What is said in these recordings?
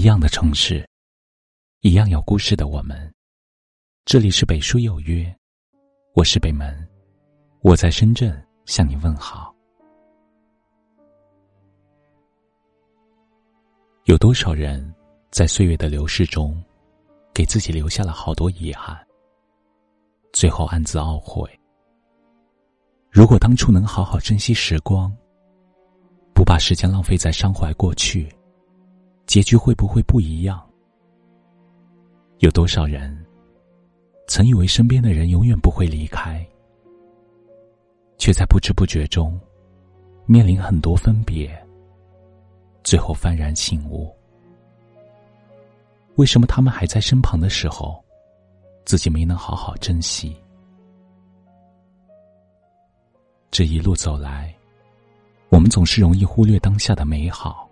一样的城市，一样有故事的我们。这里是北书有约，我是北门，我在深圳向你问好。有多少人在岁月的流逝中，给自己留下了好多遗憾，最后暗自懊悔。如果当初能好好珍惜时光，不把时间浪费在伤怀过去。结局会不会不一样？有多少人曾以为身边的人永远不会离开，却在不知不觉中面临很多分别，最后幡然醒悟：为什么他们还在身旁的时候，自己没能好好珍惜？这一路走来，我们总是容易忽略当下的美好。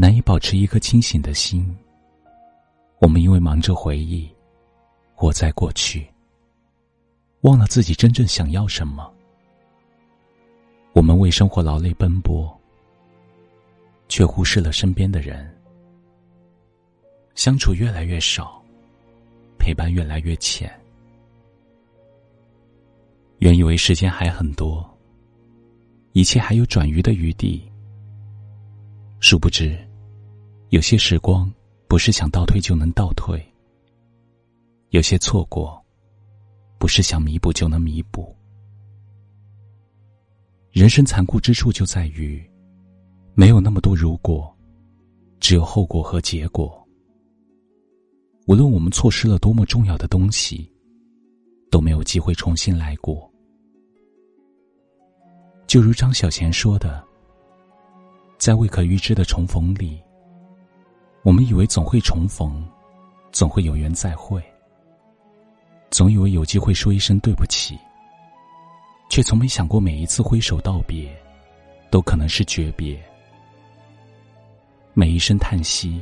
难以保持一颗清醒的心。我们因为忙着回忆，活在过去，忘了自己真正想要什么。我们为生活劳累奔波，却忽视了身边的人。相处越来越少，陪伴越来越浅。原以为时间还很多，一切还有转移的余地，殊不知。有些时光不是想倒退就能倒退，有些错过不是想弥补就能弥补。人生残酷之处就在于，没有那么多如果，只有后果和结果。无论我们错失了多么重要的东西，都没有机会重新来过。就如张小娴说的，在未可预知的重逢里。我们以为总会重逢，总会有缘再会，总以为有机会说一声对不起，却从没想过每一次挥手道别，都可能是诀别；每一声叹息，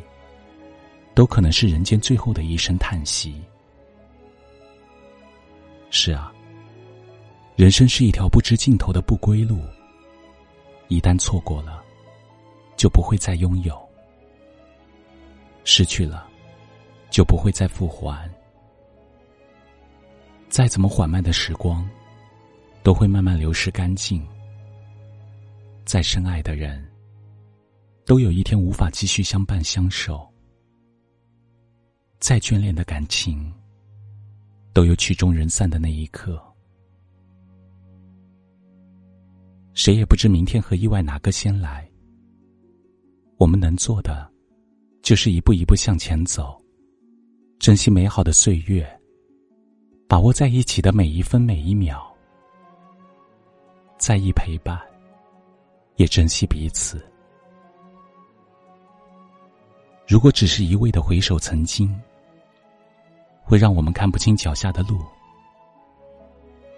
都可能是人间最后的一声叹息。是啊，人生是一条不知尽头的不归路，一旦错过了，就不会再拥有。失去了，就不会再复还。再怎么缓慢的时光，都会慢慢流失干净。再深爱的人，都有一天无法继续相伴相守。再眷恋的感情，都有曲终人散的那一刻。谁也不知明天和意外哪个先来。我们能做的。就是一步一步向前走，珍惜美好的岁月，把握在一起的每一分每一秒，在意陪伴，也珍惜彼此。如果只是一味的回首曾经，会让我们看不清脚下的路，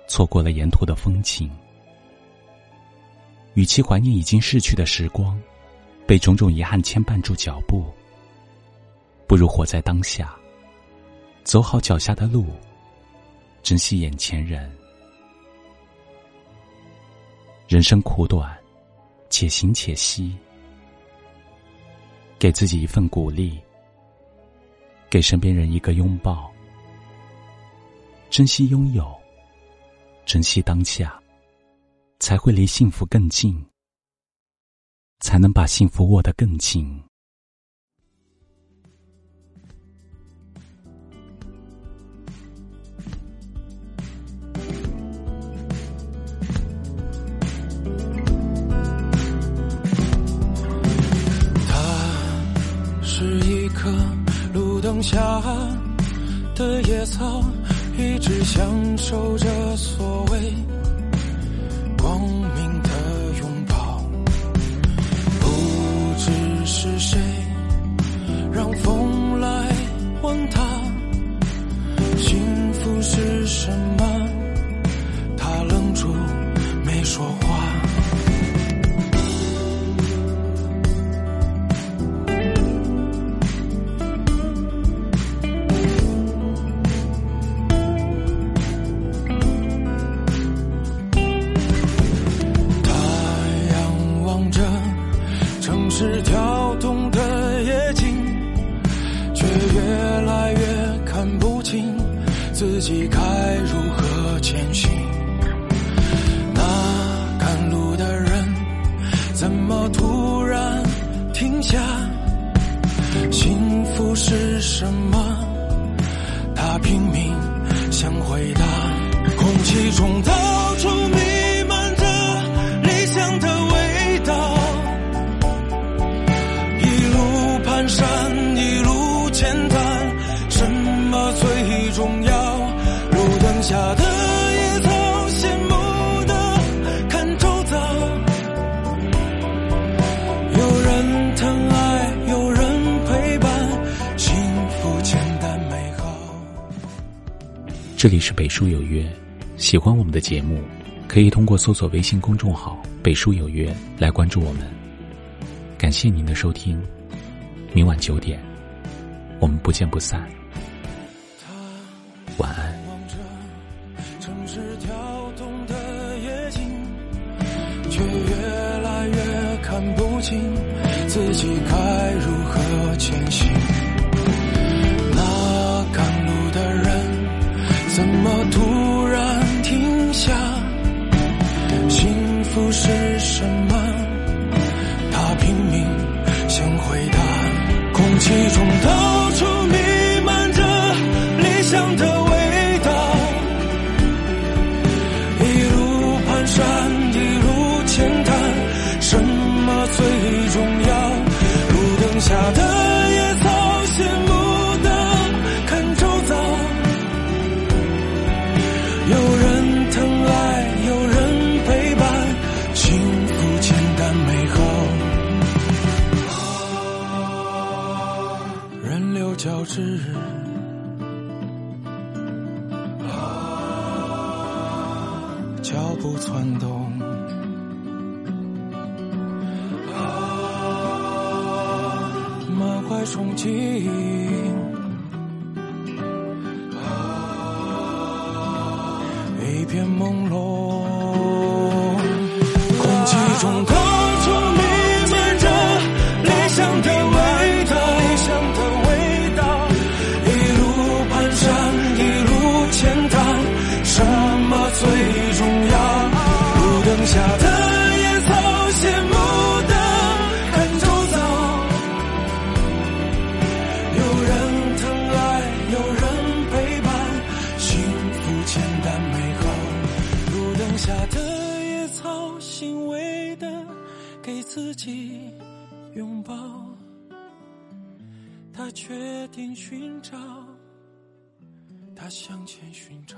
错过了沿途的风景。与其怀念已经逝去的时光，被种种遗憾牵绊住脚步。不如活在当下，走好脚下的路，珍惜眼前人。人生苦短，且行且惜，给自己一份鼓励，给身边人一个拥抱，珍惜拥有，珍惜当下，才会离幸福更近，才能把幸福握得更紧。下的野草，一直享受着所谓光明的拥抱。不知是谁让风来问他，幸福是什么？自己该这里是北书有约，喜欢我们的节目，可以通过搜索微信公众号“北书有约”来关注我们。感谢您的收听，明晚九点，我们不见不散。晚安。望着城市跳动的夜景，却越来越看不清自己该如何前行。怎么突然停下？幸福是什么？他拼命想回答。空气中到处弥漫着理想的流交织，脚步窜动，满怀憧憬，一片朦胧，他决定寻找，他向前寻找。